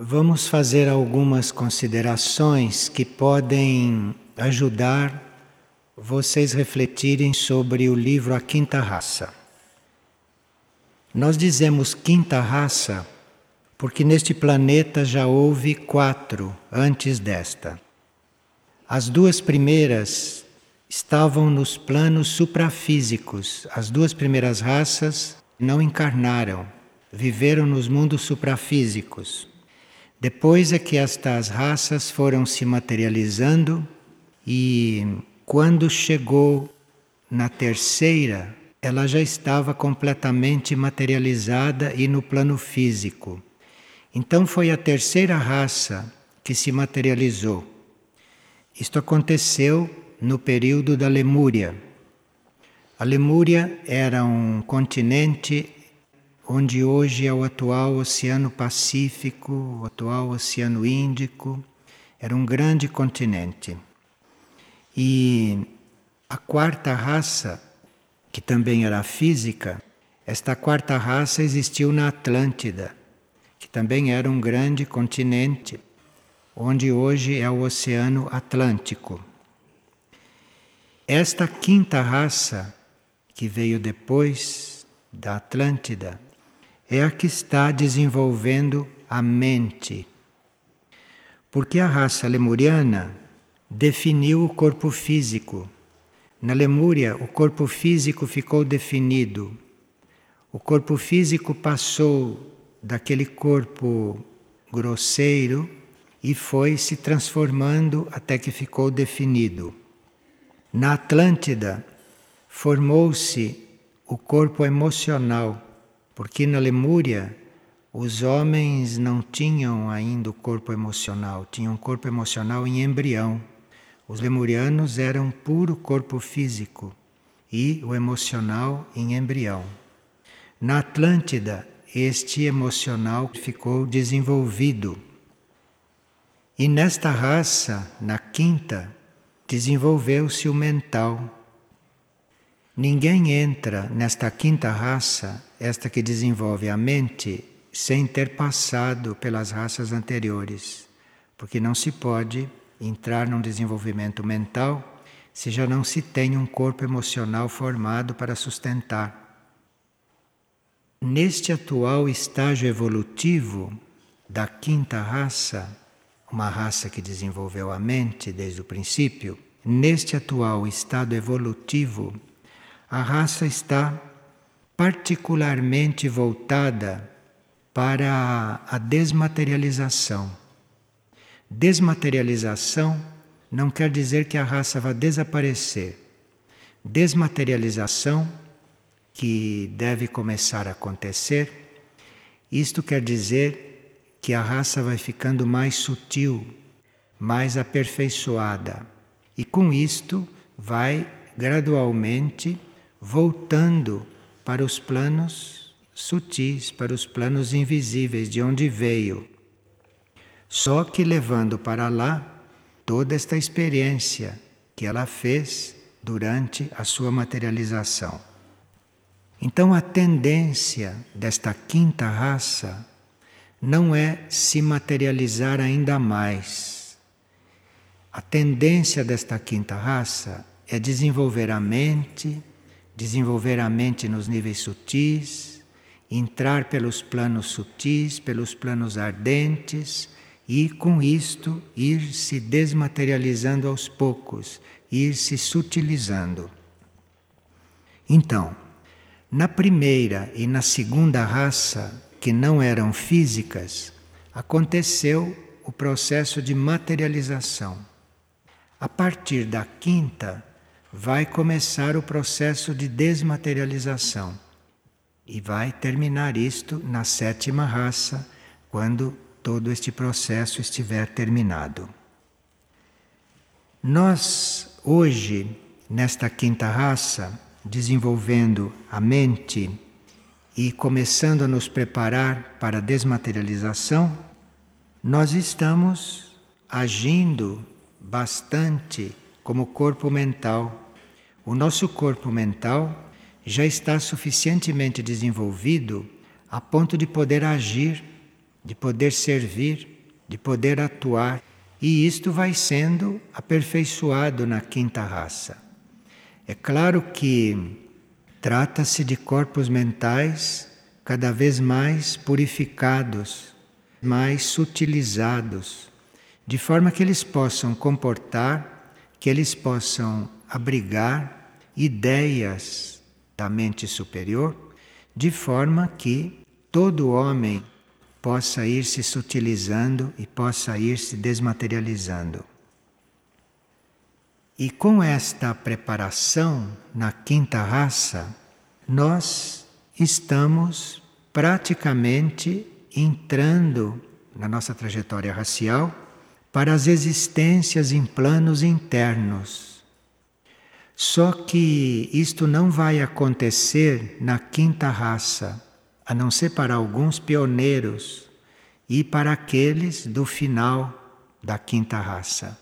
Vamos fazer algumas considerações que podem ajudar vocês refletirem sobre o livro A Quinta Raça. Nós dizemos quinta raça porque neste planeta já houve quatro antes desta. As duas primeiras estavam nos planos suprafísicos. As duas primeiras raças não encarnaram, viveram nos mundos suprafísicos. Depois é que estas raças foram se materializando e quando chegou na terceira, ela já estava completamente materializada e no plano físico. Então foi a terceira raça que se materializou. Isto aconteceu no período da Lemúria. A Lemúria era um continente onde hoje é o atual Oceano Pacífico, o atual Oceano Índico, era um grande continente. E a quarta raça, que também era física, esta quarta raça existiu na Atlântida, que também era um grande continente, onde hoje é o Oceano Atlântico. Esta quinta raça, que veio depois da Atlântida, é a que está desenvolvendo a mente. Porque a raça lemuriana definiu o corpo físico. Na Lemúria, o corpo físico ficou definido. O corpo físico passou daquele corpo grosseiro e foi se transformando até que ficou definido. Na Atlântida, formou-se o corpo emocional porque na Lemúria os homens não tinham ainda o corpo emocional, tinham um corpo emocional em embrião. Os lemurianos eram puro corpo físico e o emocional em embrião. Na Atlântida, este emocional ficou desenvolvido. E nesta raça, na quinta, desenvolveu-se o mental Ninguém entra nesta quinta raça, esta que desenvolve a mente, sem ter passado pelas raças anteriores, porque não se pode entrar num desenvolvimento mental se já não se tem um corpo emocional formado para sustentar. Neste atual estágio evolutivo da quinta raça, uma raça que desenvolveu a mente desde o princípio, neste atual estado evolutivo, a raça está particularmente voltada para a desmaterialização. Desmaterialização não quer dizer que a raça vá desaparecer. Desmaterialização, que deve começar a acontecer, isto quer dizer que a raça vai ficando mais sutil, mais aperfeiçoada. E com isto vai gradualmente voltando para os planos sutis, para os planos invisíveis de onde veio. Só que levando para lá toda esta experiência que ela fez durante a sua materialização. Então a tendência desta quinta raça não é se materializar ainda mais. A tendência desta quinta raça é desenvolver a mente, desenvolver a mente nos níveis sutis, entrar pelos planos sutis, pelos planos ardentes e com isto ir se desmaterializando aos poucos, ir se sutilizando. Então, na primeira e na segunda raça, que não eram físicas, aconteceu o processo de materialização. A partir da quinta, vai começar o processo de desmaterialização. E vai terminar isto na sétima raça, quando todo este processo estiver terminado. Nós, hoje, nesta quinta raça, desenvolvendo a mente e começando a nos preparar para a desmaterialização, nós estamos agindo bastante como corpo mental. O nosso corpo mental já está suficientemente desenvolvido a ponto de poder agir de poder servir, de poder atuar, e isto vai sendo aperfeiçoado na quinta raça. É claro que trata-se de corpos mentais cada vez mais purificados, mais sutilizados, de forma que eles possam comportar, que eles possam abrigar ideias da mente superior, de forma que todo homem possa ir se sutilizando e possa ir se desmaterializando. E com esta preparação na quinta raça, nós estamos praticamente entrando na nossa trajetória racial para as existências em planos internos. Só que isto não vai acontecer na quinta raça, a não ser para alguns pioneiros e para aqueles do final da quinta raça.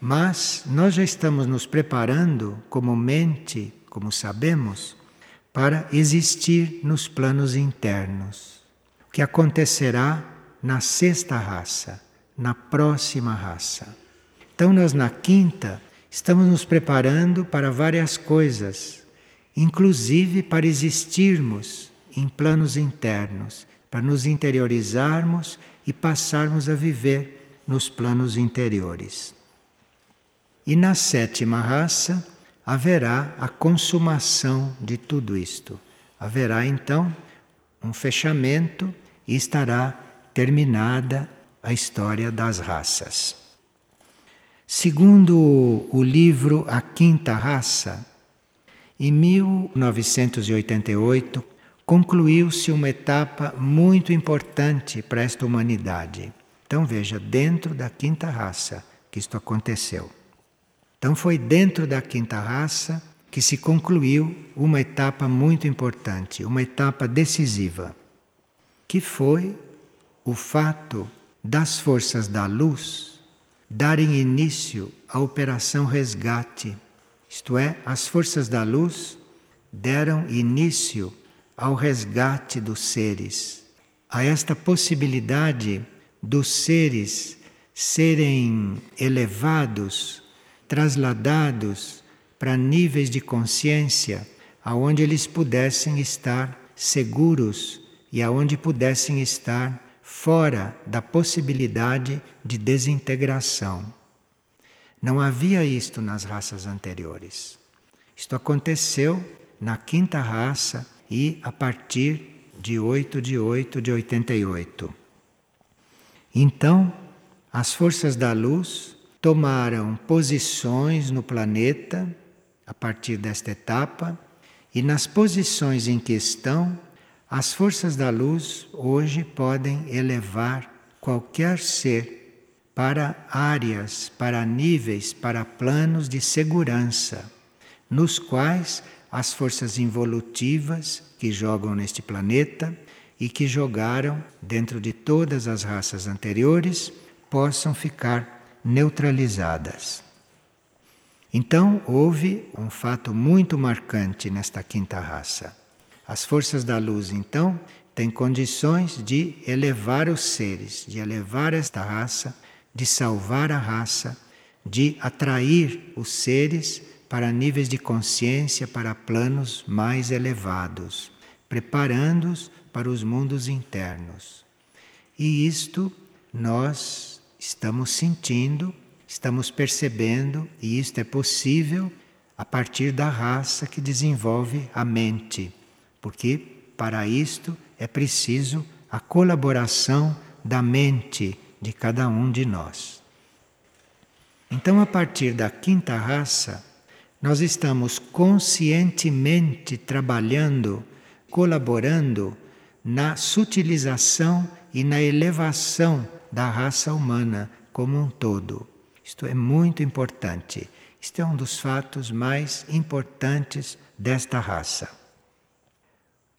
Mas nós já estamos nos preparando como mente, como sabemos, para existir nos planos internos. O que acontecerá na sexta raça, na próxima raça. Então, nós na quinta estamos nos preparando para várias coisas, inclusive para existirmos em planos internos, para nos interiorizarmos e passarmos a viver nos planos interiores. E na sétima raça, haverá a consumação de tudo isto. Haverá então um fechamento e estará terminada a história das raças. Segundo o livro A Quinta Raça, em 1988 concluiu-se uma etapa muito importante para esta humanidade. Então veja, dentro da quinta raça que isto aconteceu. Então foi dentro da quinta raça que se concluiu uma etapa muito importante, uma etapa decisiva, que foi o fato das forças da luz darem início à operação resgate. Isto é, as forças da luz deram início ao resgate dos seres, a esta possibilidade dos seres serem elevados trasladados para níveis de consciência aonde eles pudessem estar seguros e aonde pudessem estar fora da possibilidade de desintegração. Não havia isto nas raças anteriores. Isto aconteceu na quinta raça e a partir de 8 de 8 de 88. Então, as forças da luz tomaram posições no planeta a partir desta etapa, e nas posições em que estão, as forças da luz hoje podem elevar qualquer ser para áreas, para níveis, para planos de segurança, nos quais as forças involutivas que jogam neste planeta e que jogaram dentro de todas as raças anteriores possam ficar neutralizadas. Então, houve um fato muito marcante nesta quinta raça. As forças da luz, então, têm condições de elevar os seres, de elevar esta raça, de salvar a raça, de atrair os seres para níveis de consciência, para planos mais elevados, preparando-os para os mundos internos. E isto nós estamos sentindo, estamos percebendo, e isto é possível a partir da raça que desenvolve a mente, porque para isto é preciso a colaboração da mente de cada um de nós. Então, a partir da quinta raça, nós estamos conscientemente trabalhando, colaborando na sutilização e na elevação da raça humana como um todo. Isto é muito importante. Isto é um dos fatos mais importantes desta raça.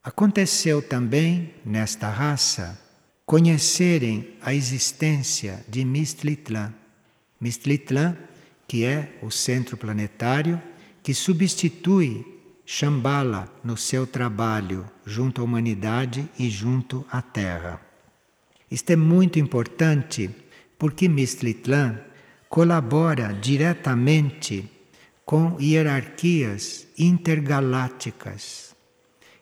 Aconteceu também nesta raça conhecerem a existência de Mistlitlã. Mistlitlã, que é o centro planetário que substitui Shambhala no seu trabalho junto à humanidade e junto à Terra. Isto é muito importante porque Mistritlan colabora diretamente com hierarquias intergalácticas.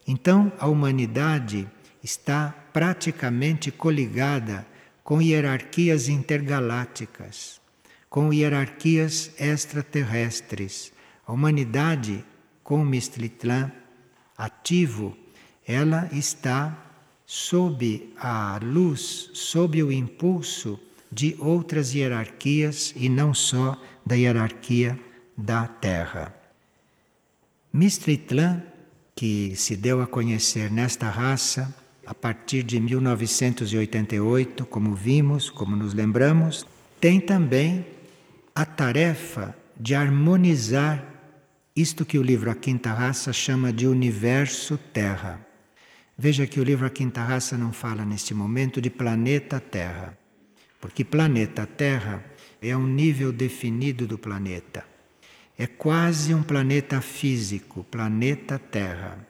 Então, a humanidade está praticamente coligada com hierarquias intergalácticas, com hierarquias extraterrestres. A humanidade, com o Mistritlan ativo, ela está sob a luz, sob o impulso de outras hierarquias e não só da hierarquia da Terra. Mistritlan, que se deu a conhecer nesta raça a partir de 1988, como vimos, como nos lembramos, tem também a tarefa de harmonizar isto que o livro A Quinta Raça chama de universo Terra. Veja que o livro A Quinta Raça não fala neste momento de planeta Terra, porque planeta Terra é um nível definido do planeta. É quase um planeta físico, planeta Terra.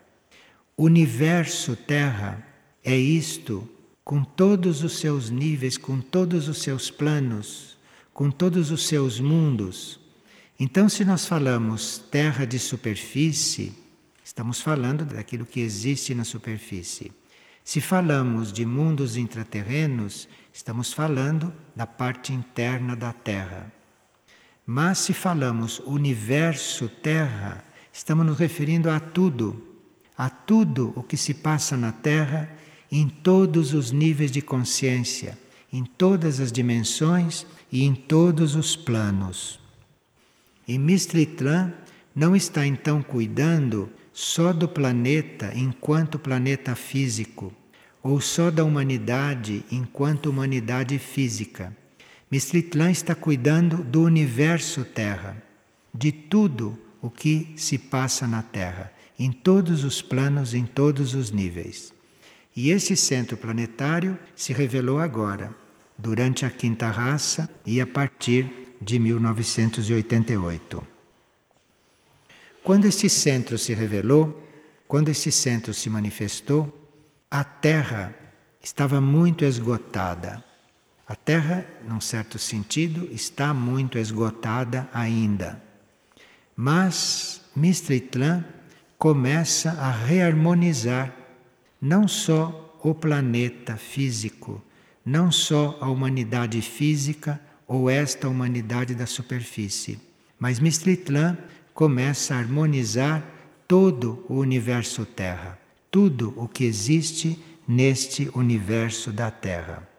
Universo Terra é isto com todos os seus níveis, com todos os seus planos, com todos os seus mundos. Então, se nós falamos terra de superfície, Estamos falando daquilo que existe na superfície. Se falamos de mundos intraterrenos, estamos falando da parte interna da Terra. Mas se falamos universo Terra, estamos nos referindo a tudo, a tudo o que se passa na Terra em todos os níveis de consciência, em todas as dimensões e em todos os planos. E Mistritlan não está então cuidando só do planeta enquanto planeta físico, ou só da humanidade enquanto humanidade física. Mistritlan está cuidando do universo Terra, de tudo o que se passa na Terra, em todos os planos, em todos os níveis. E esse centro planetário se revelou agora, durante a quinta raça e a partir de 1988. Quando este centro se revelou, quando este centro se manifestou, a Terra estava muito esgotada. A Terra, num certo sentido, está muito esgotada ainda. Mas Mistritlan começa a reharmonizar não só o planeta físico, não só a humanidade física ou esta humanidade da superfície, mas Mistritlan começa a harmonizar todo o universo Terra, tudo o que existe neste universo da Terra.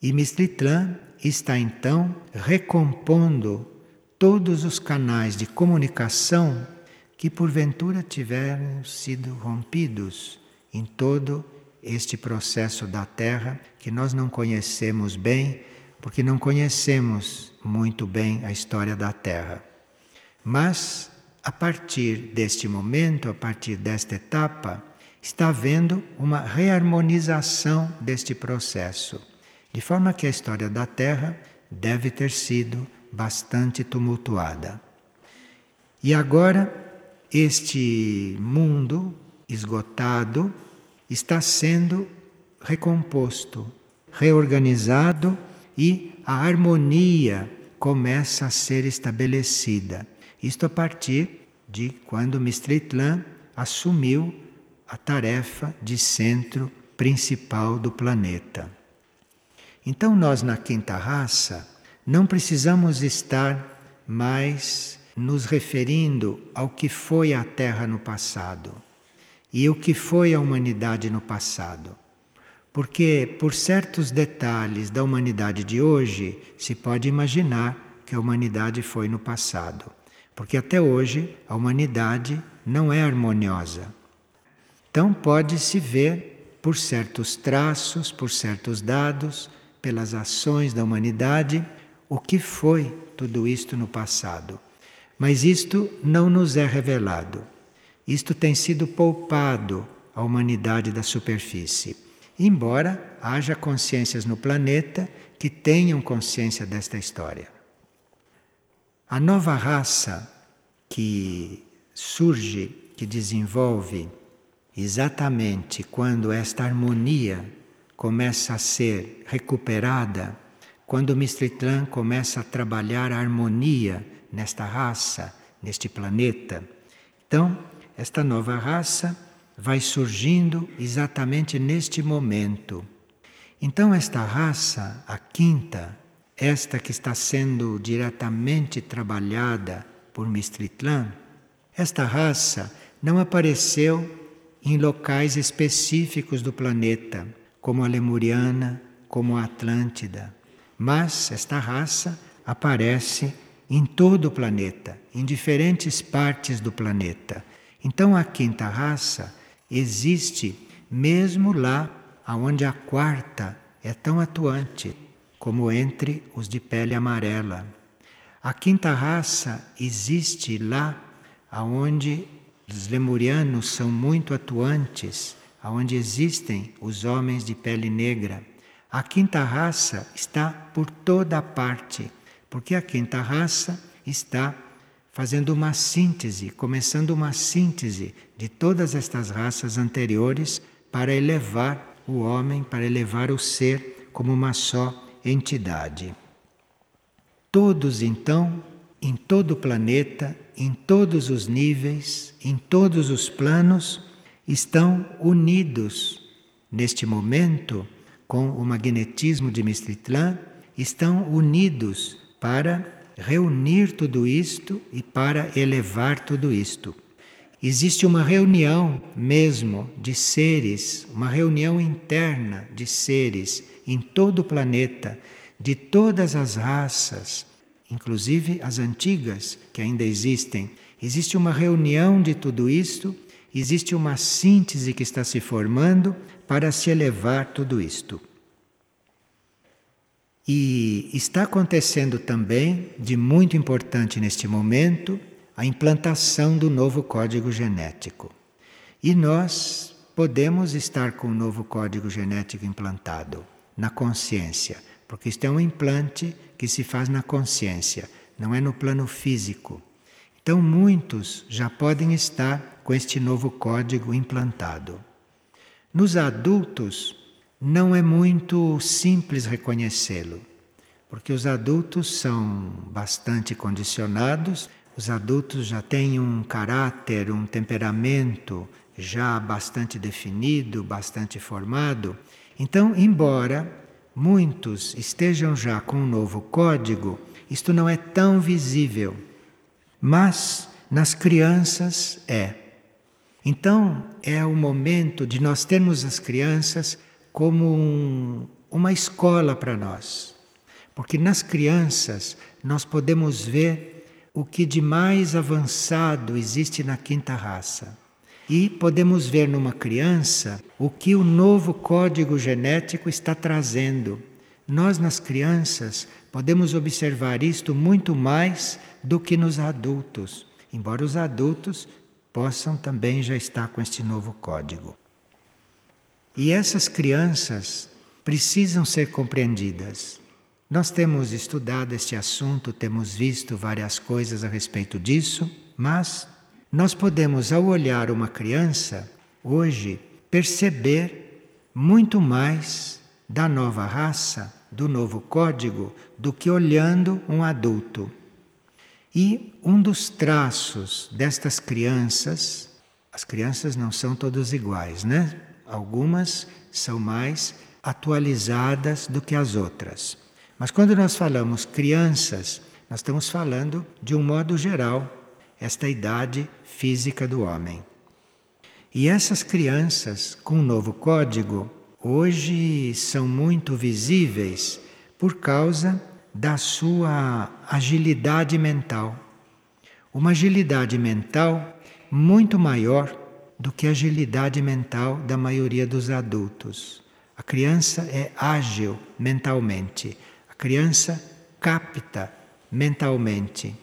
E Mistritlan está então recompondo todos os canais de comunicação que porventura tiveram sido rompidos em todo este processo da Terra que nós não conhecemos bem, porque não conhecemos muito bem a história da Terra. Mas, a partir deste momento, a partir desta etapa, está havendo uma reharmonização deste processo, de forma que a história da Terra deve ter sido bastante tumultuada. E agora, este mundo esgotado está sendo recomposto, reorganizado e a harmonia começa a ser estabelecida. Isto a partir de quando Mistritlan assumiu a tarefa de centro principal do planeta. Então, nós na quinta raça não precisamos estar mais nos referindo ao que foi a Terra no passado e o que foi a humanidade no passado. Porque, por certos detalhes da humanidade de hoje, se pode imaginar que a humanidade foi no passado. Porque até hoje a humanidade não é harmoniosa. Então pode-se ver por certos traços, por certos dados, pelas ações da humanidade, o que foi tudo isto no passado. Mas isto não nos é revelado. Isto tem sido poupado à humanidade da superfície. Embora haja consciências no planeta que tenham consciência desta história. A nova raça que surge, que desenvolve exatamente quando esta harmonia começa a ser recuperada quando o Mistritlan começa a trabalhar a harmonia nesta raça, neste planeta. Então, esta nova raça vai surgindo exatamente neste momento. Então, esta raça, a quinta, esta que está sendo diretamente trabalhada por Mistritlan, esta raça não apareceu em locais específicos do planeta, como a Lemuriana, como a Atlântida. Mas esta raça aparece em todo o planeta, em diferentes partes do planeta. Então a quinta raça existe mesmo lá onde a quarta é tão atuante como entre os de pele amarela. A quinta raça existe lá aonde os lemurianos são muito atuantes, aonde existem os homens de pele negra. A quinta raça está por toda parte, porque a quinta raça está fazendo uma síntese, começando uma síntese de todas estas raças anteriores para elevar o homem, para elevar o ser como uma só entidade. Todos, então, em todo o planeta, em todos os níveis, em todos os planos, estão unidos neste momento com o magnetismo de Mistritlan, estão unidos para reunir tudo isto e para elevar tudo isto. Existe uma reunião mesmo de seres, uma reunião interna de seres em todo o planeta, de todas as raças, inclusive as antigas que ainda existem. Existe uma reunião de tudo isto, existe uma síntese que está se formando para se elevar tudo isto. E está acontecendo também, de muito importante neste momento, a implantação do novo código genético. E nós podemos estar com o novo código genético implantado na consciência, porque isto é um implante que se faz na consciência, não é no plano físico. Então, muitos já podem estar com este novo código implantado. Nos adultos, não é muito simples reconhecê-lo, porque os adultos são bastante condicionados, os adultos já têm um caráter, um temperamento já bastante definido, bastante formado. Então, embora muitos estejam já com um novo código, isto não é tão visível, mas nas crianças é. Então, é o momento de nós termos as crianças como um, uma escola para nós. Porque nas crianças nós podemos ver o que de mais avançado existe na quinta raça. E podemos ver numa criança o que o novo código genético está trazendo. Nós, nas crianças, podemos observar isto muito mais do que nos adultos, embora os adultos possam também já estar com este novo código. E essas crianças precisam ser compreendidas. Nós temos estudado este assunto, temos visto várias coisas a respeito disso, mas nós podemos, ao olhar uma criança, hoje, perceber muito mais da nova raça, do novo código, do que olhando um adulto. E um dos traços destas crianças, as crianças não são todas iguais, né? Algumas são mais atualizadas do que as outras. Mas quando nós falamos crianças, nós estamos falando de um modo geral esta idade física do homem. E essas crianças com o novo código hoje são muito visíveis por causa da sua agilidade mental. Uma agilidade mental muito maior do que a agilidade mental da maioria dos adultos. A criança é ágil mentalmente, a criança capta mentalmente.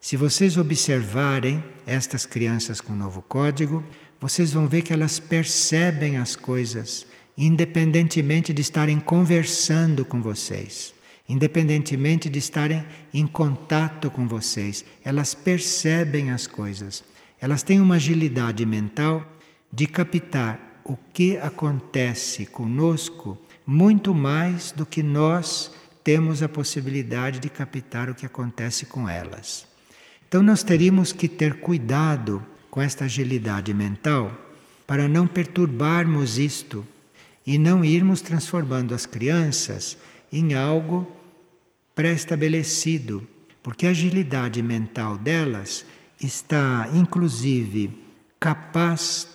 Se vocês observarem estas crianças com o novo código, vocês vão ver que elas percebem as coisas, independentemente de estarem conversando com vocês, independentemente de estarem em contato com vocês, elas percebem as coisas. Elas têm uma agilidade mental de captar o que acontece conosco muito mais do que nós temos a possibilidade de captar o que acontece com elas. Então nós teríamos que ter cuidado com esta agilidade mental para não perturbarmos isto e não irmos transformando as crianças em algo pré-estabelecido, porque a agilidade mental delas está inclusive capaz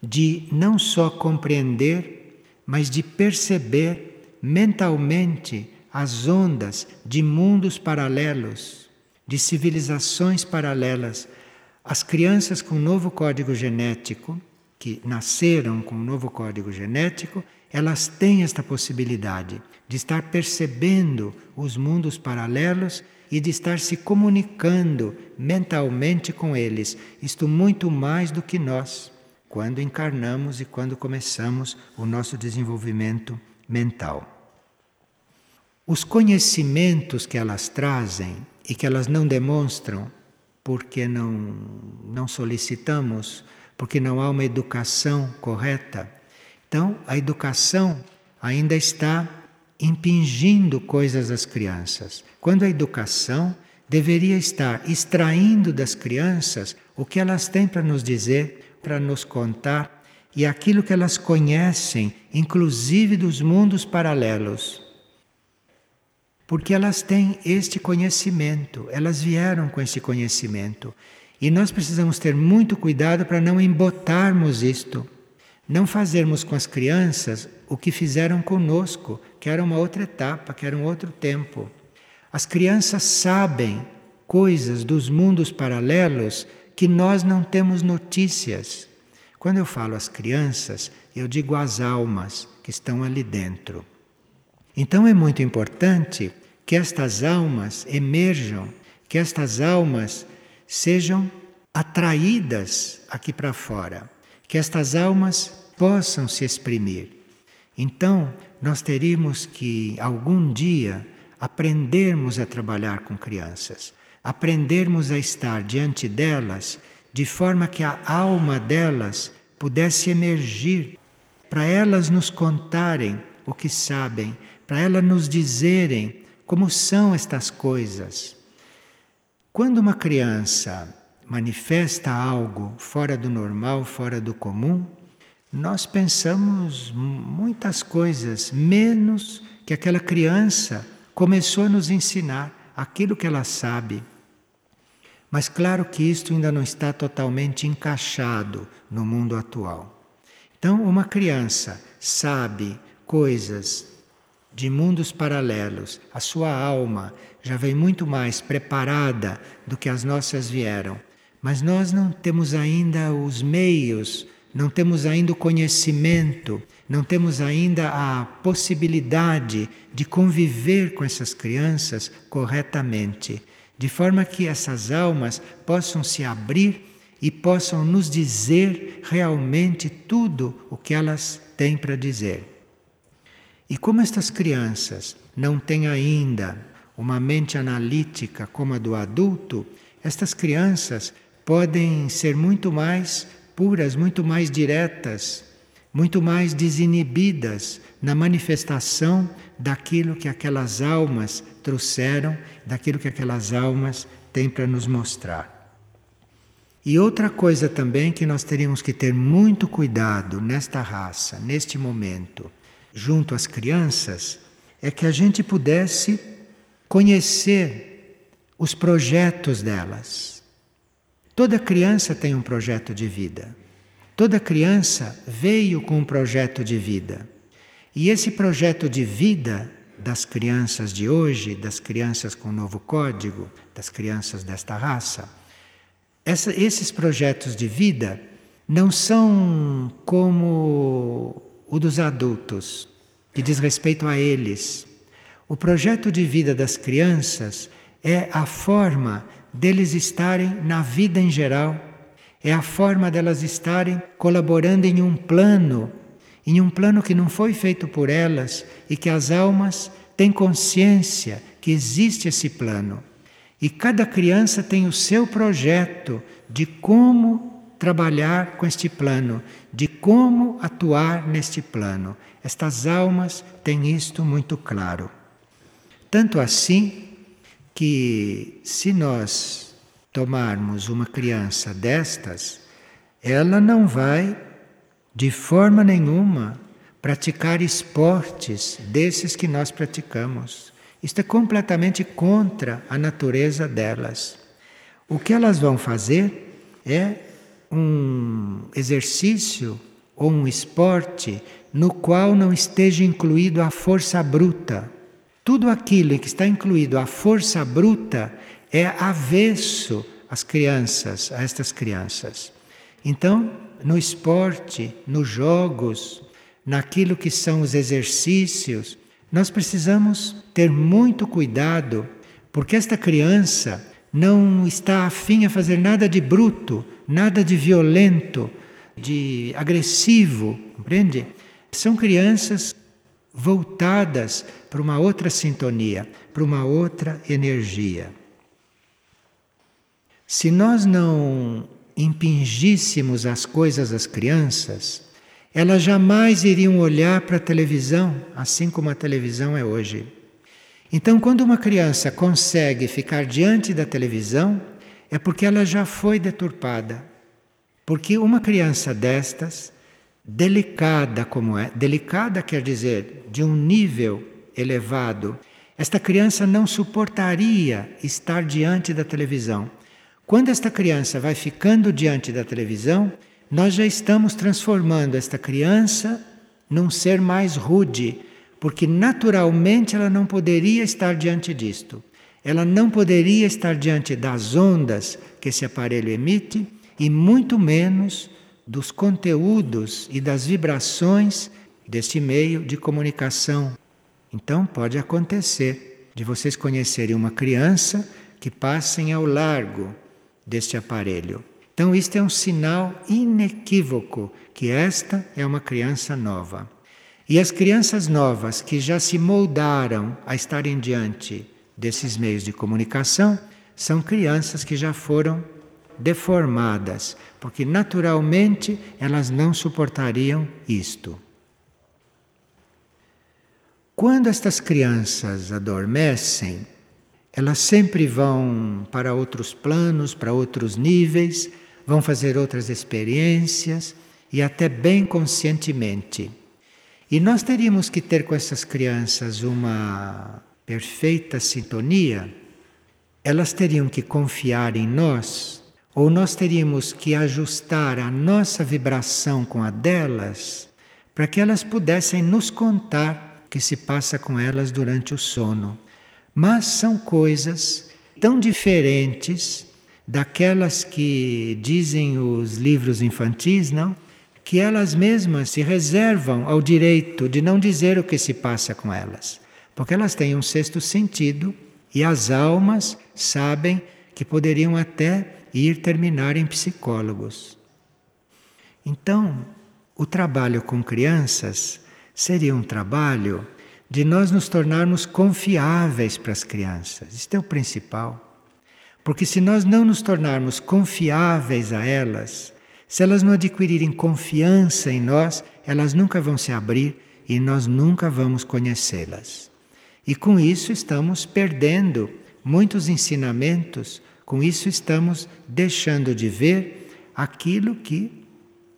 de não só compreender, mas de perceber mentalmente as ondas de mundos paralelos, de civilizações paralelas. As crianças com novo código genético, que nasceram com novo código genético, elas têm esta possibilidade de estar percebendo os mundos paralelos e de estar se comunicando mentalmente com eles. Isto muito mais do que nós quando encarnamos e quando começamos o nosso desenvolvimento mental. Os conhecimentos que elas trazem e que elas não demonstram porque não, não solicitamos, porque não há uma educação correta. Então, a educação ainda está impingindo coisas às crianças, quando a educação deveria estar extraindo das crianças o que elas têm para nos dizer para nos contar e aquilo que elas conhecem, inclusive dos mundos paralelos. Porque elas têm este conhecimento, elas vieram com esse conhecimento. E nós precisamos ter muito cuidado para não embotarmos isto, não fazermos com as crianças o que fizeram conosco, que era uma outra etapa, que era um outro tempo. As crianças sabem coisas dos mundos paralelos que nós não temos notícias. Quando eu falo às crianças, eu digo às almas que estão ali dentro. Então é muito importante que estas almas emerjam, que estas almas sejam atraídas aqui para fora, que estas almas possam se exprimir. Então, nós teríamos que algum dia aprendermos a trabalhar com crianças aprendermos a estar diante delas de forma que a alma delas pudesse emergir, para elas nos contarem o que sabem, para elas nos dizerem como são estas coisas. Quando uma criança manifesta algo fora do normal, fora do comum, nós pensamos muitas coisas, menos que aquela criança começou a nos ensinar aquilo que ela sabe. Mas claro que isto ainda não está totalmente encaixado no mundo atual. Então, uma criança sabe coisas de mundos paralelos, a sua alma já vem muito mais preparada do que as nossas vieram. Mas nós não temos ainda os meios, não temos ainda o conhecimento, não temos ainda a possibilidade de conviver com essas crianças corretamente de forma que essas almas possam se abrir e possam nos dizer realmente tudo o que elas têm para dizer. E como estas crianças não têm ainda uma mente analítica como a do adulto, estas crianças podem ser muito mais puras, muito mais diretas, muito mais desinibidas na manifestação daquilo que aquelas almas trouxeram, daquilo que aquelas almas têm para nos mostrar. E outra coisa também que nós teríamos que ter muito cuidado nesta raça, neste momento, junto às crianças, é que a gente pudesse conhecer os projetos delas. Toda criança tem um projeto de vida. Toda criança veio com um projeto de vida. E esse projeto de vida das crianças de hoje, das crianças com novo código, das crianças desta raça, essa, esses projetos de vida não são como o dos adultos, que diz respeito a eles. O projeto de vida das crianças é a forma deles estarem na vida em geral, é a forma delas estarem colaborando em um plano em um plano que não foi feito por elas e que as almas têm consciência que existe esse plano. E cada criança tem o seu projeto de como trabalhar com este plano, de como atuar neste plano. Estas almas têm isto muito claro. Tanto assim que, se nós tomarmos uma criança destas, ela não vai, de forma nenhuma, praticar esportes desses que nós praticamos. Isto é completamente contra a natureza delas. O que elas vão fazer é um exercício ou um esporte no qual não esteja incluído a força bruta. Tudo aquilo em que está incluído a força bruta é avesso às crianças, a estas crianças. Então, no esporte, nos jogos, naquilo que são os exercícios, nós precisamos ter muito cuidado, porque esta criança não está afim a fazer nada de bruto, nada de violento, de agressivo, compreende? São crianças voltadas para uma outra sintonia, para uma outra energia. Se nós não impingíssemos as coisas às crianças, elas jamais iriam olhar para a televisão, assim como a televisão é hoje. Então, quando uma criança consegue ficar diante da televisão, é porque ela já foi deturpada. Porque uma criança destas delicada como é, delicada quer dizer de um nível elevado, esta criança não suportaria estar diante da televisão. Quando esta criança vai ficando diante da televisão, nós já estamos transformando esta criança num ser mais rude, porque naturalmente ela não poderia estar diante disto. Ela não poderia estar diante das ondas que esse aparelho emite e muito menos dos conteúdos e das vibrações deste meio de comunicação. Então pode acontecer de vocês conhecerem uma criança que passem ao largo deste aparelho. Então isto é um sinal inequívoco que esta é uma criança nova. E as crianças novas que já se moldaram a estarem diante desses meios de comunicação são crianças que já foram deformadas, porque naturalmente elas não suportariam isto. Quando estas crianças adormecem, elas sempre vão para outros planos, para outros níveis, vão fazer outras experiências e até bem conscientemente. E nós teríamos que ter com essas crianças uma perfeita sintonia, elas teriam que confiar em nós ou nós teríamos que ajustar a nossa vibração com a delas para que elas pudessem nos contar o que se passa com elas durante o sono. Mas são coisas tão diferentes daquelas que dizem os livros infantis, não? Que elas mesmas se reservam ao direito de não dizer o que se passa com elas, porque elas têm um sexto sentido e as almas sabem que poderiam até ir terminar em psicólogos. Então, o trabalho com crianças seria um trabalho de nós nos tornarmos confiáveis para as crianças. Isto é o principal. Porque se nós não nos tornarmos confiáveis a elas, se elas não adquirirem confiança em nós, elas nunca vão se abrir e nós nunca vamos conhecê-las. E com isso estamos perdendo muitos ensinamentos com isso, estamos deixando de ver aquilo que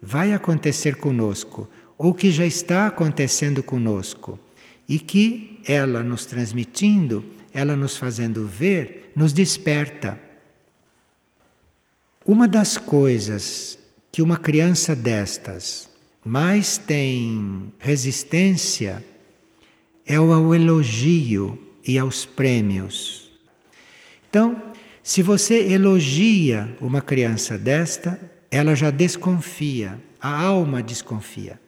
vai acontecer conosco, ou que já está acontecendo conosco, e que ela nos transmitindo, ela nos fazendo ver, nos desperta. Uma das coisas que uma criança destas mais tem resistência é ao elogio e aos prêmios. Então, se você elogia uma criança desta, ela já desconfia, a alma desconfia.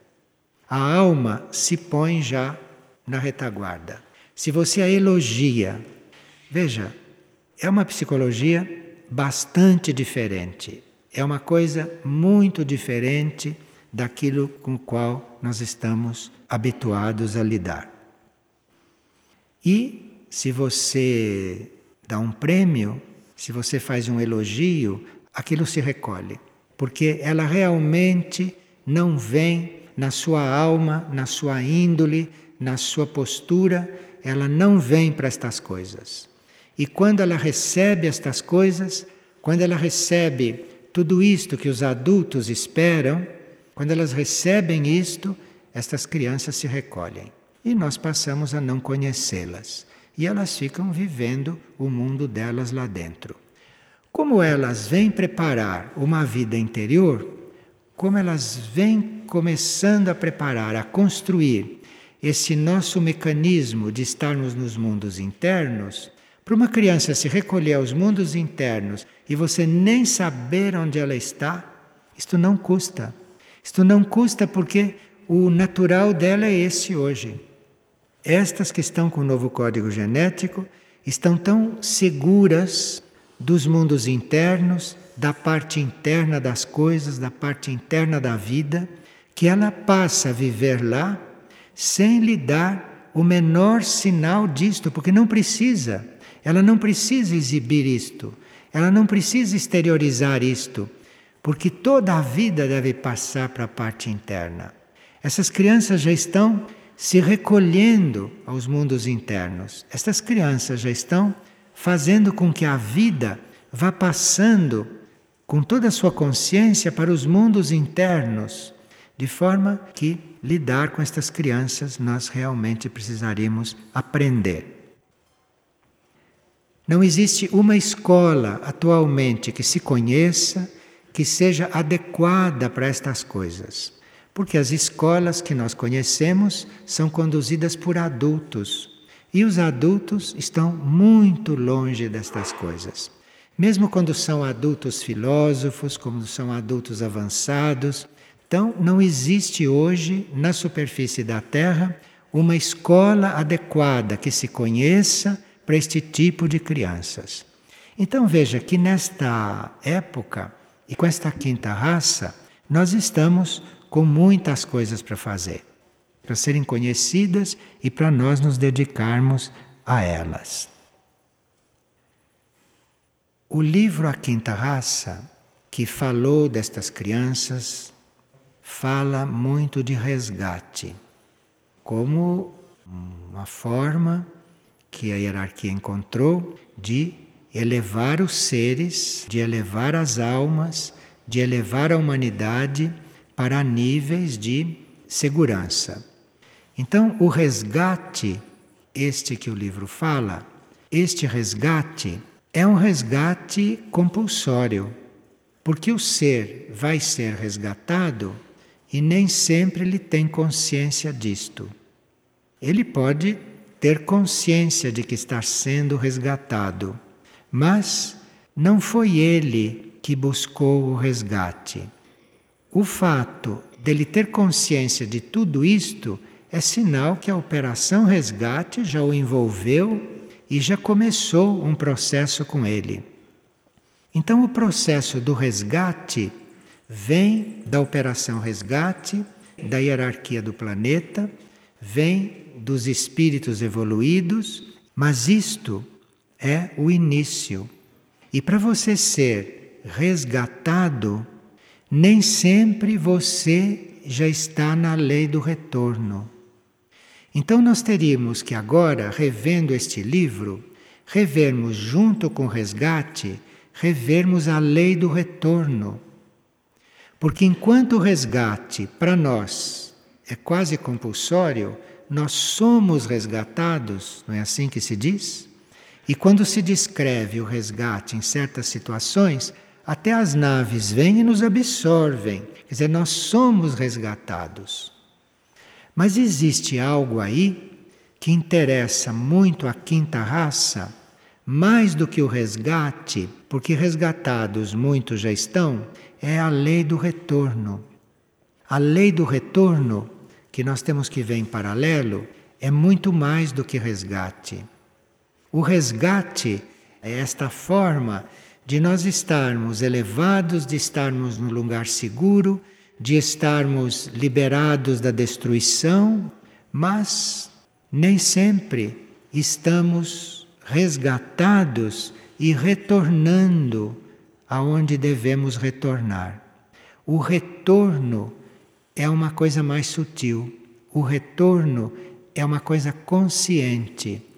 A alma se põe já na retaguarda. Se você a elogia, veja, é uma psicologia bastante diferente. É uma coisa muito diferente daquilo com o qual nós estamos habituados a lidar. E se você dá um prêmio, se você faz um elogio, aquilo se recolhe. porque ela realmente não vem na sua alma, na sua índole, na sua postura, ela não vem para estas coisas. E quando ela recebe estas coisas, quando ela recebe tudo isto que os adultos esperam, quando elas recebem isto, estas crianças se recolhem e nós passamos a não conhecê-las. E elas ficam vivendo o mundo delas lá dentro. Como elas vêm preparar uma vida interior, como elas vêm começando a preparar, a construir esse nosso mecanismo de estarmos nos mundos internos, para uma criança se recolher aos mundos internos e você nem saber onde ela está, isto não custa. Isto não custa porque o natural dela é esse hoje. Estas que estão com o novo código genético estão tão seguras dos mundos internos, da parte interna das coisas, da parte interna da vida, que ela passa a viver lá sem lhe dar o menor sinal disto, porque não precisa. Ela não precisa exibir isto, ela não precisa exteriorizar isto, porque toda a vida deve passar para a parte interna. Essas crianças já estão se recolhendo aos mundos internos. Estas crianças já estão fazendo com que a vida vá passando com toda a sua consciência para os mundos internos, de forma que lidar com estas crianças nós realmente precisaríamos aprender. Não existe uma escola atualmente que se conheça que seja adequada para estas coisas. Porque as escolas que nós conhecemos são conduzidas por adultos e os adultos estão muito longe destas coisas. Mesmo quando são adultos filósofos, como são adultos avançados, então não existe hoje na superfície da Terra uma escola adequada que se conheça para este tipo de crianças. Então veja que nesta época e com esta quinta raça, nós estamos com muitas coisas para fazer, para serem conhecidas e para nós nos dedicarmos a elas. O livro A Quinta Raça, que falou destas crianças, fala muito de resgate, como uma forma que a hierarquia encontrou de elevar os seres, de elevar as almas, de elevar a humanidade para níveis de segurança. Então, o resgate, este que o livro fala, este resgate é um resgate compulsório, porque o ser vai ser resgatado e nem sempre ele tem consciência disto. Ele pode ter consciência de que está sendo resgatado, mas não foi ele que buscou o resgate. O fato dele ter consciência de tudo isto é sinal que a operação resgate já o envolveu e já começou um processo com ele. Então, o processo do resgate vem da operação resgate, da hierarquia do planeta, vem dos espíritos evoluídos, mas isto é o início. E para você ser resgatado, nem sempre você já está na lei do retorno. Então nós teríamos que agora, revendo este livro, revermos junto com o resgate, revermos a lei do retorno. Porque enquanto o resgate para nós é quase compulsório, nós somos resgatados, não é assim que se diz? E quando se descreve o resgate em certas situações, até as naves vêm e nos absorvem. Quer dizer, nós somos resgatados. Mas existe algo aí que interessa muito a quinta raça, mais do que o resgate, porque resgatados muitos já estão, é a lei do retorno. A lei do retorno, que nós temos que ver em paralelo, é muito mais do que resgate. O resgate é esta forma de nós estarmos elevados, de estarmos num lugar seguro, de estarmos liberados da destruição, mas nem sempre estamos resgatados e retornando aonde devemos retornar. o retorno é uma coisa mais sutil. O retorno é uma coisa consciente.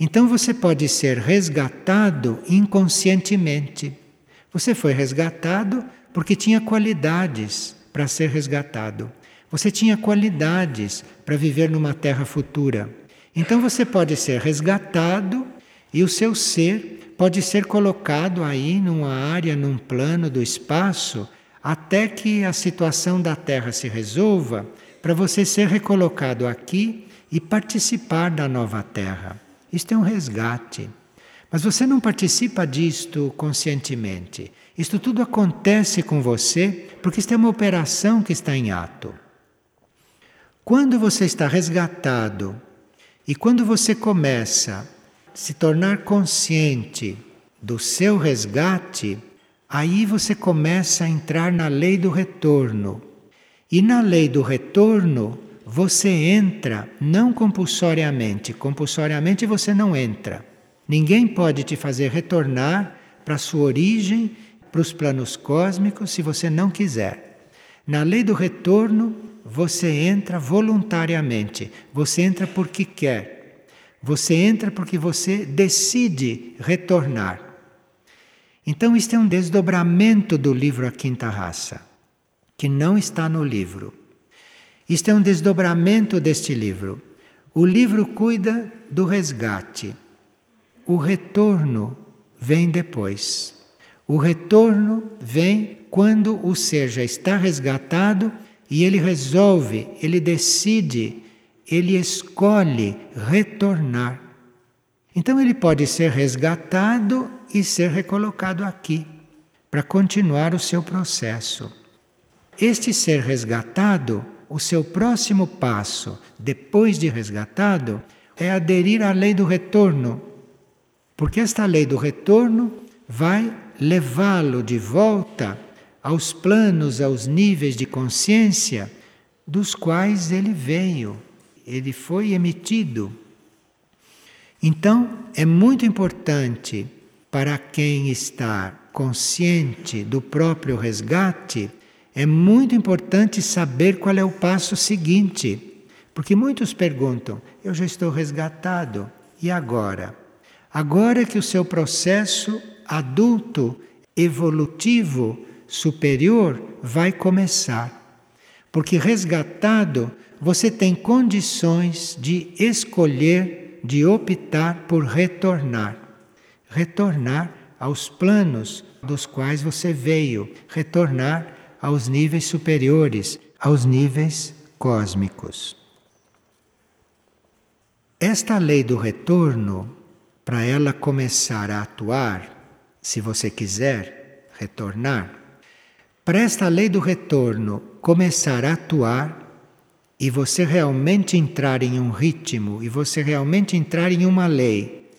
Então você pode ser resgatado inconscientemente. Você foi resgatado porque tinha qualidades para ser resgatado. Você tinha qualidades para viver numa terra futura. Então você pode ser resgatado e o seu ser pode ser colocado aí numa área, num plano do espaço, até que a situação da Terra se resolva, para você ser recolocado aqui e participar da nova Terra. Isto é um resgate. Mas você não participa disto conscientemente. Isto tudo acontece com você porque isto é uma operação que está em ato. Quando você está resgatado e quando você começa a se tornar consciente do seu resgate, aí você começa a entrar na lei do retorno. E na lei do retorno, você entra não compulsoriamente, compulsoriamente você não entra. Ninguém pode te fazer retornar para sua origem, para os planos cósmicos, se você não quiser. Na lei do retorno, você entra voluntariamente, você entra porque quer, você entra porque você decide retornar. Então, isto é um desdobramento do livro A Quinta Raça, que não está no livro. Isto é um desdobramento deste livro. O livro cuida do resgate. O retorno vem depois. O retorno vem quando o ser já está resgatado e ele resolve, ele decide, ele escolhe retornar. Então ele pode ser resgatado e ser recolocado aqui para continuar o seu processo. Este ser resgatado, o seu próximo passo, depois de resgatado, é aderir à lei do retorno. Porque esta lei do retorno vai levá-lo de volta aos planos, aos níveis de consciência dos quais ele veio, ele foi emitido. Então, é muito importante para quem está consciente do próprio resgate, é muito importante saber qual é o passo seguinte. Porque muitos perguntam: eu já estou resgatado, e agora? Agora que o seu processo adulto, evolutivo, superior vai começar. Porque resgatado, você tem condições de escolher, de optar por retornar. Retornar aos planos dos quais você veio, retornar aos níveis superiores, aos níveis cósmicos. Esta lei do retorno, para ela começar a atuar, se você quiser retornar, para esta lei do retorno começar a atuar e você realmente entrar em um ritmo e você realmente entrar em uma lei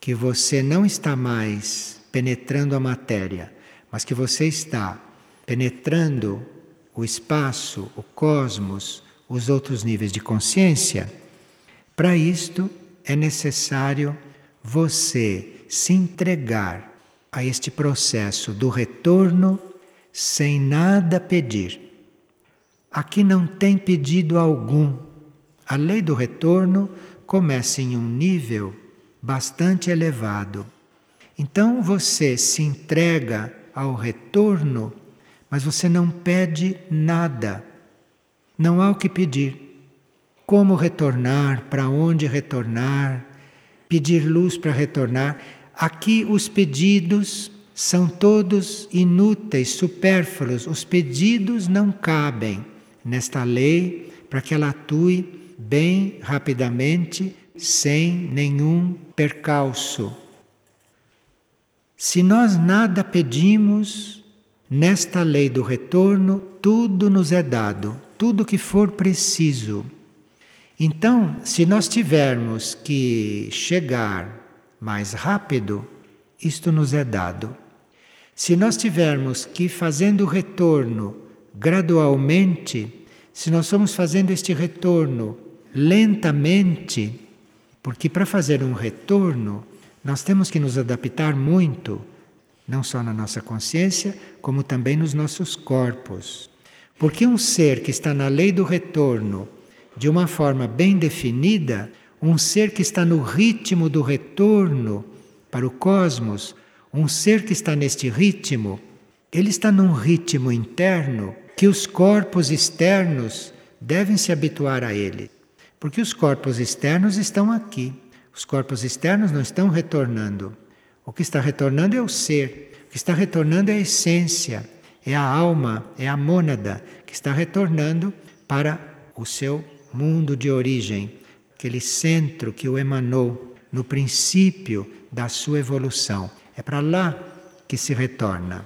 que você não está mais penetrando a matéria, mas que você está penetrando o espaço, o cosmos, os outros níveis de consciência, para isto é necessário você se entregar a este processo do retorno sem nada pedir. Aqui não tem pedido algum. A lei do retorno começa em um nível bastante elevado. Então você se entrega ao retorno, mas você não pede nada. Não há o que pedir. Como retornar, para onde retornar, pedir luz para retornar. Aqui os pedidos são todos inúteis, supérfluos. Os pedidos não cabem nesta lei para que ela atue bem rapidamente, sem nenhum percalço. Se nós nada pedimos, nesta lei do retorno, tudo nos é dado, tudo que for preciso. Então, se nós tivermos que chegar mais rápido, isto nos é dado. Se nós tivermos que fazendo o retorno gradualmente, se nós formos fazendo este retorno lentamente, porque para fazer um retorno nós temos que nos adaptar muito, não só na nossa consciência, como também nos nossos corpos. Porque um ser que está na lei do retorno, de uma forma bem definida, um ser que está no ritmo do retorno para o cosmos, um ser que está neste ritmo, ele está num ritmo interno que os corpos externos devem se habituar a ele. Porque os corpos externos estão aqui. Os corpos externos não estão retornando. O que está retornando é o ser. O que está retornando é a essência, é a alma, é a mônada que está retornando para o seu mundo de origem, aquele centro que o emanou no princípio da sua evolução. É para lá que se retorna.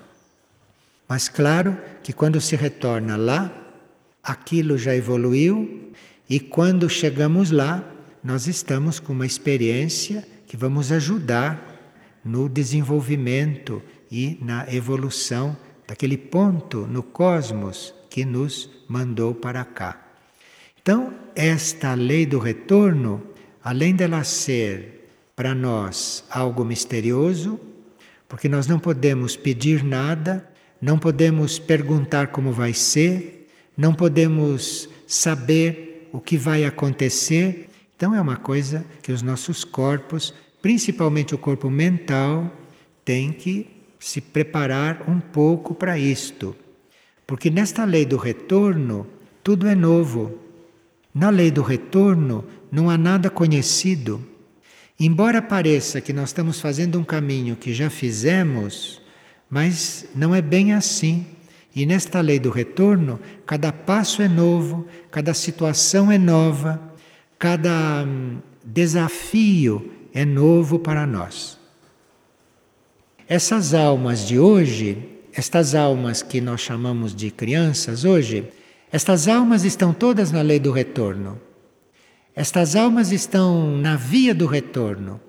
Mas claro que quando se retorna lá, aquilo já evoluiu e quando chegamos lá, nós estamos com uma experiência que vamos ajudar no desenvolvimento e na evolução daquele ponto no cosmos que nos mandou para cá. Então, esta lei do retorno, além dela ser para nós algo misterioso, porque nós não podemos pedir nada, não podemos perguntar como vai ser, não podemos saber o que vai acontecer. Então é uma coisa que os nossos corpos, principalmente o corpo mental, tem que se preparar um pouco para isto. Porque nesta lei do retorno, tudo é novo. Na lei do retorno, não há nada conhecido. Embora pareça que nós estamos fazendo um caminho que já fizemos, mas não é bem assim. E nesta lei do retorno, cada passo é novo, cada situação é nova, cada hum, desafio é novo para nós. Essas almas de hoje, estas almas que nós chamamos de crianças hoje, estas almas estão todas na lei do retorno. Estas almas estão na via do retorno.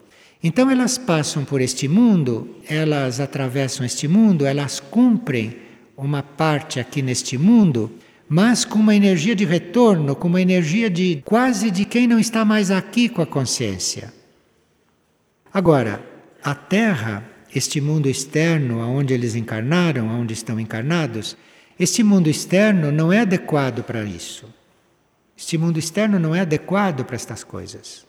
Então elas passam por este mundo, elas atravessam este mundo, elas cumprem uma parte aqui neste mundo, mas com uma energia de retorno, com uma energia de quase de quem não está mais aqui com a consciência. Agora, a Terra, este mundo externo aonde eles encarnaram, aonde estão encarnados, este mundo externo não é adequado para isso. Este mundo externo não é adequado para estas coisas.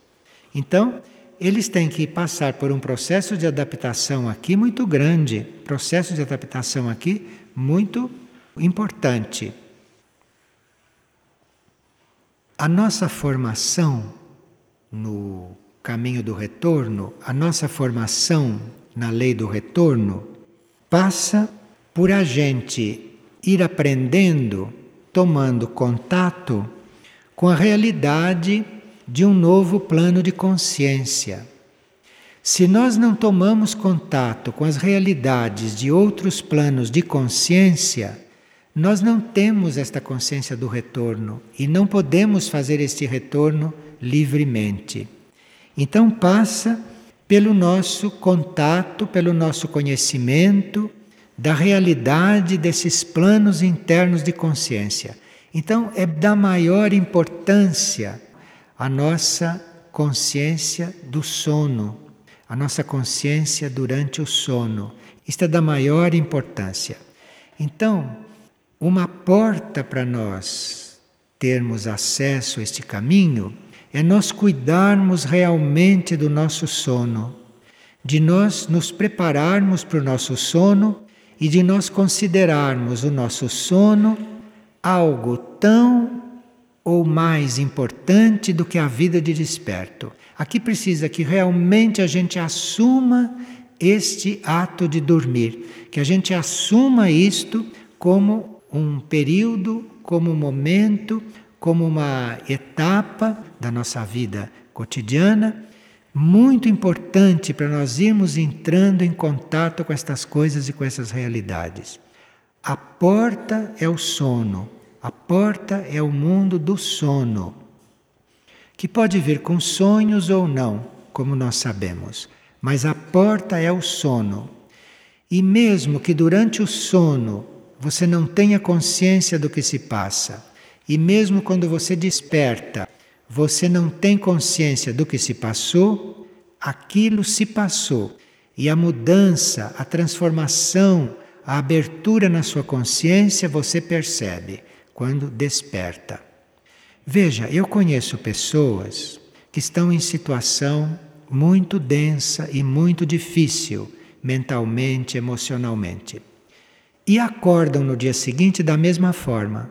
Então, eles têm que passar por um processo de adaptação aqui muito grande, processo de adaptação aqui muito importante. A nossa formação no caminho do retorno, a nossa formação na lei do retorno, passa por a gente ir aprendendo, tomando contato com a realidade de um novo plano de consciência. Se nós não tomamos contato com as realidades de outros planos de consciência, nós não temos esta consciência do retorno e não podemos fazer este retorno livremente. Então passa pelo nosso contato, pelo nosso conhecimento da realidade desses planos internos de consciência. Então é da maior importância a nossa consciência do sono, a nossa consciência durante o sono. Isto é da maior importância. Então, uma porta para nós termos acesso a este caminho é nós cuidarmos realmente do nosso sono, de nós nos prepararmos para o nosso sono e de nós considerarmos o nosso sono algo tão ou mais importante do que a vida de desperto. Aqui precisa que realmente a gente assuma este ato de dormir, que a gente assuma isto como um período, como um momento, como uma etapa da nossa vida cotidiana, muito importante para nós irmos entrando em contato com estas coisas e com essas realidades. A porta é o sono, a porta é o mundo do sono, que pode vir com sonhos ou não, como nós sabemos, mas a porta é o sono. E mesmo que durante o sono você não tenha consciência do que se passa, e mesmo quando você desperta, você não tem consciência do que se passou, aquilo se passou. E a mudança, a transformação, a abertura na sua consciência você percebe quando desperta. Veja, eu conheço pessoas que estão em situação muito densa e muito difícil, mentalmente, emocionalmente. E acordam no dia seguinte da mesma forma.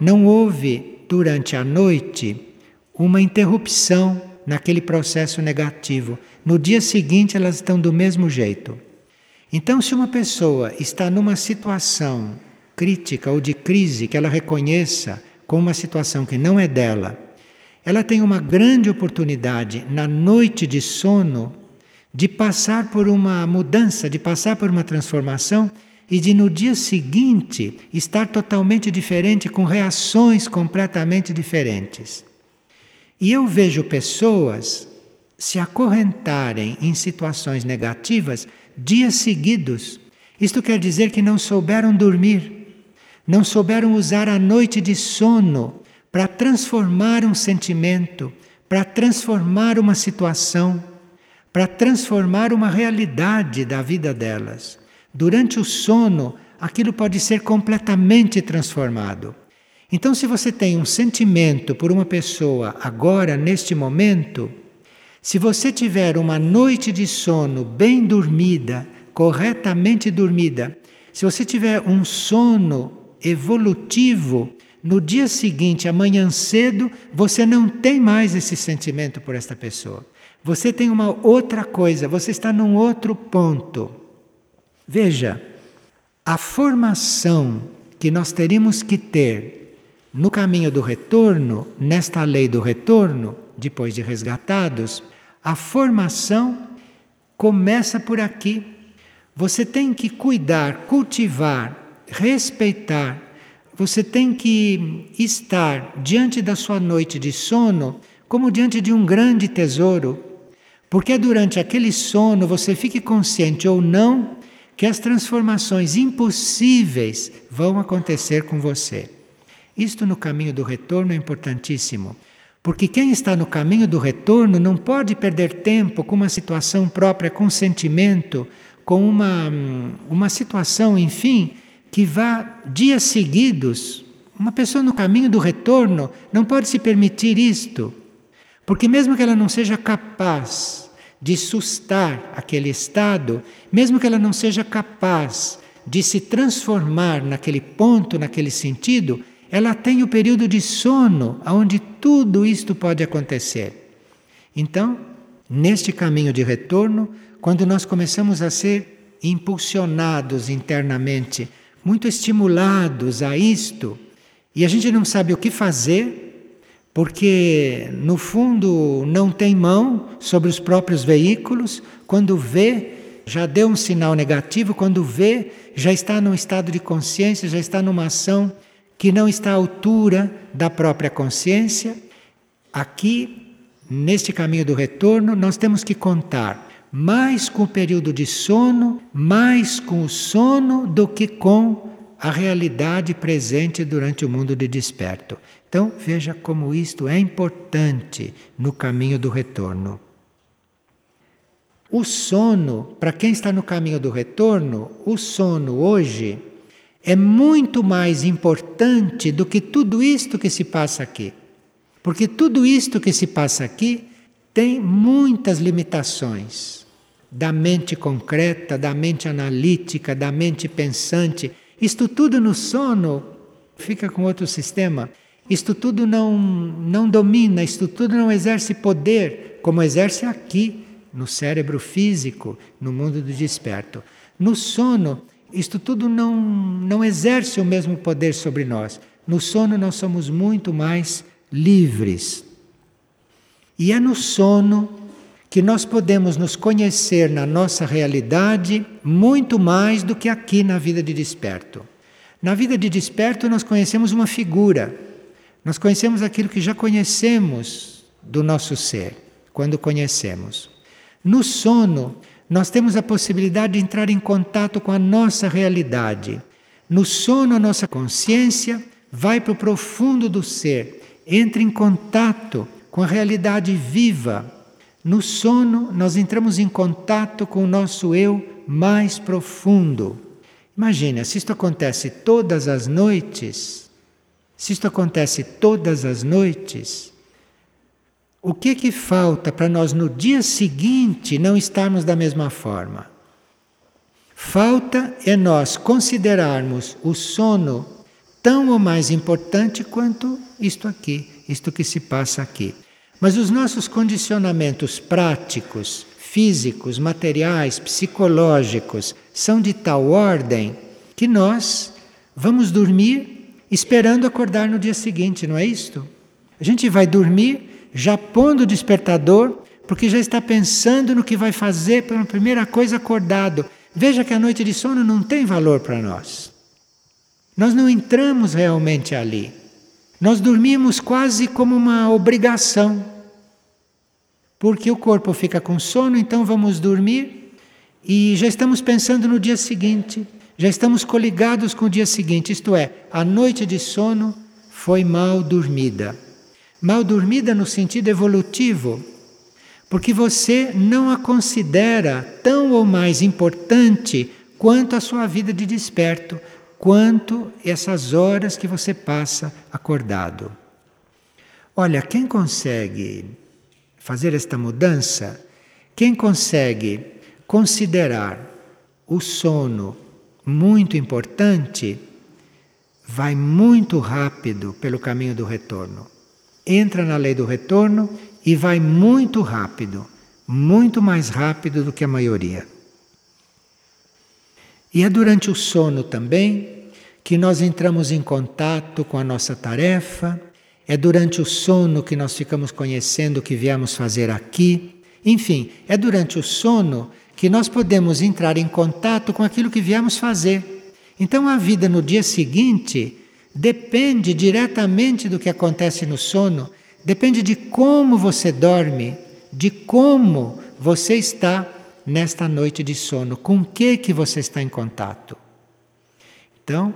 Não houve, durante a noite, uma interrupção naquele processo negativo. No dia seguinte, elas estão do mesmo jeito. Então, se uma pessoa está numa situação crítica ou de crise que ela reconheça como uma situação que não é dela, ela tem uma grande oportunidade na noite de sono de passar por uma mudança, de passar por uma transformação e de no dia seguinte estar totalmente diferente, com reações completamente diferentes. E eu vejo pessoas se acorrentarem em situações negativas dias seguidos. Isto quer dizer que não souberam dormir, não souberam usar a noite de sono para transformar um sentimento, para transformar uma situação, para transformar uma realidade da vida delas. Durante o sono, aquilo pode ser completamente transformado. Então, se você tem um sentimento por uma pessoa agora, neste momento, se você tiver uma noite de sono bem dormida, corretamente dormida, se você tiver um sono evolutivo, no dia seguinte, amanhã cedo, você não tem mais esse sentimento por esta pessoa. Você tem uma outra coisa, você está num outro ponto. Veja, a formação que nós teríamos que ter no caminho do retorno, nesta lei do retorno, depois de resgatados, a formação começa por aqui. Você tem que cuidar, cultivar, respeitar você tem que estar diante da sua noite de sono como diante de um grande tesouro, porque durante aquele sono você fique consciente ou não que as transformações impossíveis vão acontecer com você. Isto no caminho do retorno é importantíssimo, porque quem está no caminho do retorno não pode perder tempo com uma situação própria, com sentimento, com uma, uma situação, enfim, que vá dias seguidos. Uma pessoa no caminho do retorno não pode se permitir isto, porque, mesmo que ela não seja capaz de sustar aquele estado, mesmo que ela não seja capaz de se transformar naquele ponto, naquele sentido, ela tem o período de sono, onde tudo isto pode acontecer. Então, neste caminho de retorno, quando nós começamos a ser impulsionados internamente muito estimulados a isto, e a gente não sabe o que fazer, porque no fundo não tem mão sobre os próprios veículos, quando vê, já deu um sinal negativo, quando vê, já está num estado de consciência, já está numa ação que não está à altura da própria consciência. Aqui, neste caminho do retorno, nós temos que contar mais com o período de sono, mais com o sono do que com a realidade presente durante o mundo de desperto. Então, veja como isto é importante no caminho do retorno. O sono, para quem está no caminho do retorno, o sono hoje é muito mais importante do que tudo isto que se passa aqui. Porque tudo isto que se passa aqui tem muitas limitações da mente concreta, da mente analítica, da mente pensante. Isto tudo no sono fica com outro sistema. Isto tudo não, não domina, isto tudo não exerce poder, como exerce aqui, no cérebro físico, no mundo do desperto. No sono, isto tudo não, não exerce o mesmo poder sobre nós. No sono, nós somos muito mais livres. E é no sono que nós podemos nos conhecer na nossa realidade muito mais do que aqui na vida de desperto. Na vida de desperto, nós conhecemos uma figura, nós conhecemos aquilo que já conhecemos do nosso ser, quando conhecemos. No sono, nós temos a possibilidade de entrar em contato com a nossa realidade. No sono, a nossa consciência vai para o profundo do ser, entra em contato com a realidade viva No sono, nós entramos em contato com o nosso eu mais profundo. Imagina, se isto acontece todas as noites, se isto acontece todas as noites, o que que falta para nós no dia seguinte não estarmos da mesma forma? Falta é nós considerarmos o sono tão ou mais importante quanto isto aqui, isto que se passa aqui. Mas os nossos condicionamentos práticos, físicos, materiais, psicológicos são de tal ordem que nós vamos dormir esperando acordar no dia seguinte, não é isto? A gente vai dormir já pondo o despertador, porque já está pensando no que vai fazer pela primeira coisa acordado. Veja que a noite de sono não tem valor para nós. Nós não entramos realmente ali. Nós dormimos quase como uma obrigação porque o corpo fica com sono, então vamos dormir e já estamos pensando no dia seguinte, já estamos coligados com o dia seguinte, isto é, a noite de sono foi mal dormida. Mal dormida no sentido evolutivo, porque você não a considera tão ou mais importante quanto a sua vida de desperto, quanto essas horas que você passa acordado. Olha, quem consegue fazer esta mudança, quem consegue considerar o sono muito importante, vai muito rápido pelo caminho do retorno. Entra na lei do retorno e vai muito rápido, muito mais rápido do que a maioria. E é durante o sono também que nós entramos em contato com a nossa tarefa é durante o sono que nós ficamos conhecendo o que viemos fazer aqui. Enfim, é durante o sono que nós podemos entrar em contato com aquilo que viemos fazer. Então a vida no dia seguinte depende diretamente do que acontece no sono, depende de como você dorme, de como você está nesta noite de sono, com que que você está em contato. Então,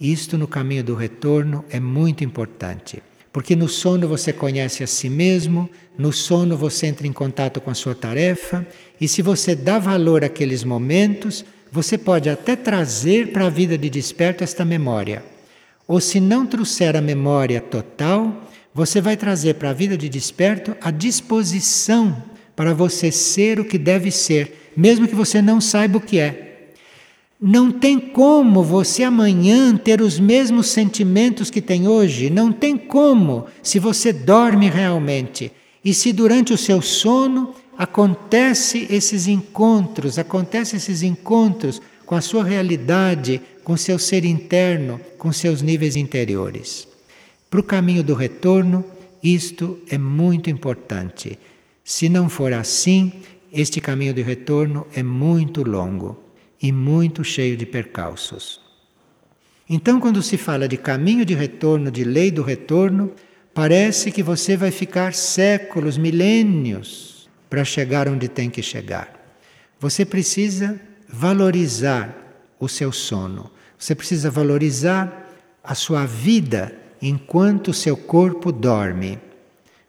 isto no caminho do retorno é muito importante, porque no sono você conhece a si mesmo, no sono você entra em contato com a sua tarefa, e se você dá valor àqueles momentos, você pode até trazer para a vida de desperto esta memória. Ou se não trouxer a memória total, você vai trazer para a vida de desperto a disposição para você ser o que deve ser, mesmo que você não saiba o que é. Não tem como você amanhã ter os mesmos sentimentos que tem hoje. Não tem como se você dorme realmente. E se durante o seu sono acontece esses encontros, acontece esses encontros com a sua realidade, com seu ser interno, com seus níveis interiores. Para o caminho do retorno, isto é muito importante. Se não for assim, este caminho de retorno é muito longo e muito cheio de percalços. Então, quando se fala de caminho de retorno, de lei do retorno, parece que você vai ficar séculos, milênios para chegar onde tem que chegar. Você precisa valorizar o seu sono, você precisa valorizar a sua vida enquanto o seu corpo dorme,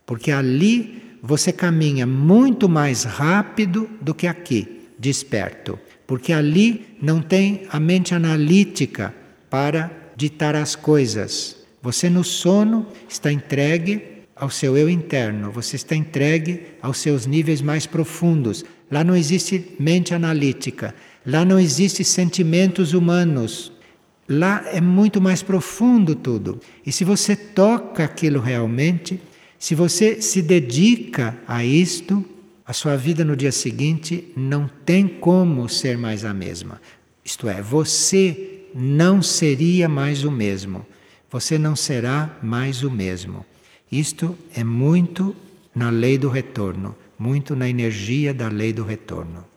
porque ali você caminha muito mais rápido do que aqui, desperto porque ali não tem a mente analítica para ditar as coisas. Você no sono está entregue ao seu eu interno, você está entregue aos seus níveis mais profundos. Lá não existe mente analítica, lá não existe sentimentos humanos. Lá é muito mais profundo tudo. E se você toca aquilo realmente, se você se dedica a isto, a sua vida no dia seguinte não tem como ser mais a mesma. Isto é, você não seria mais o mesmo. Você não será mais o mesmo. Isto é muito na lei do retorno, muito na energia da lei do retorno.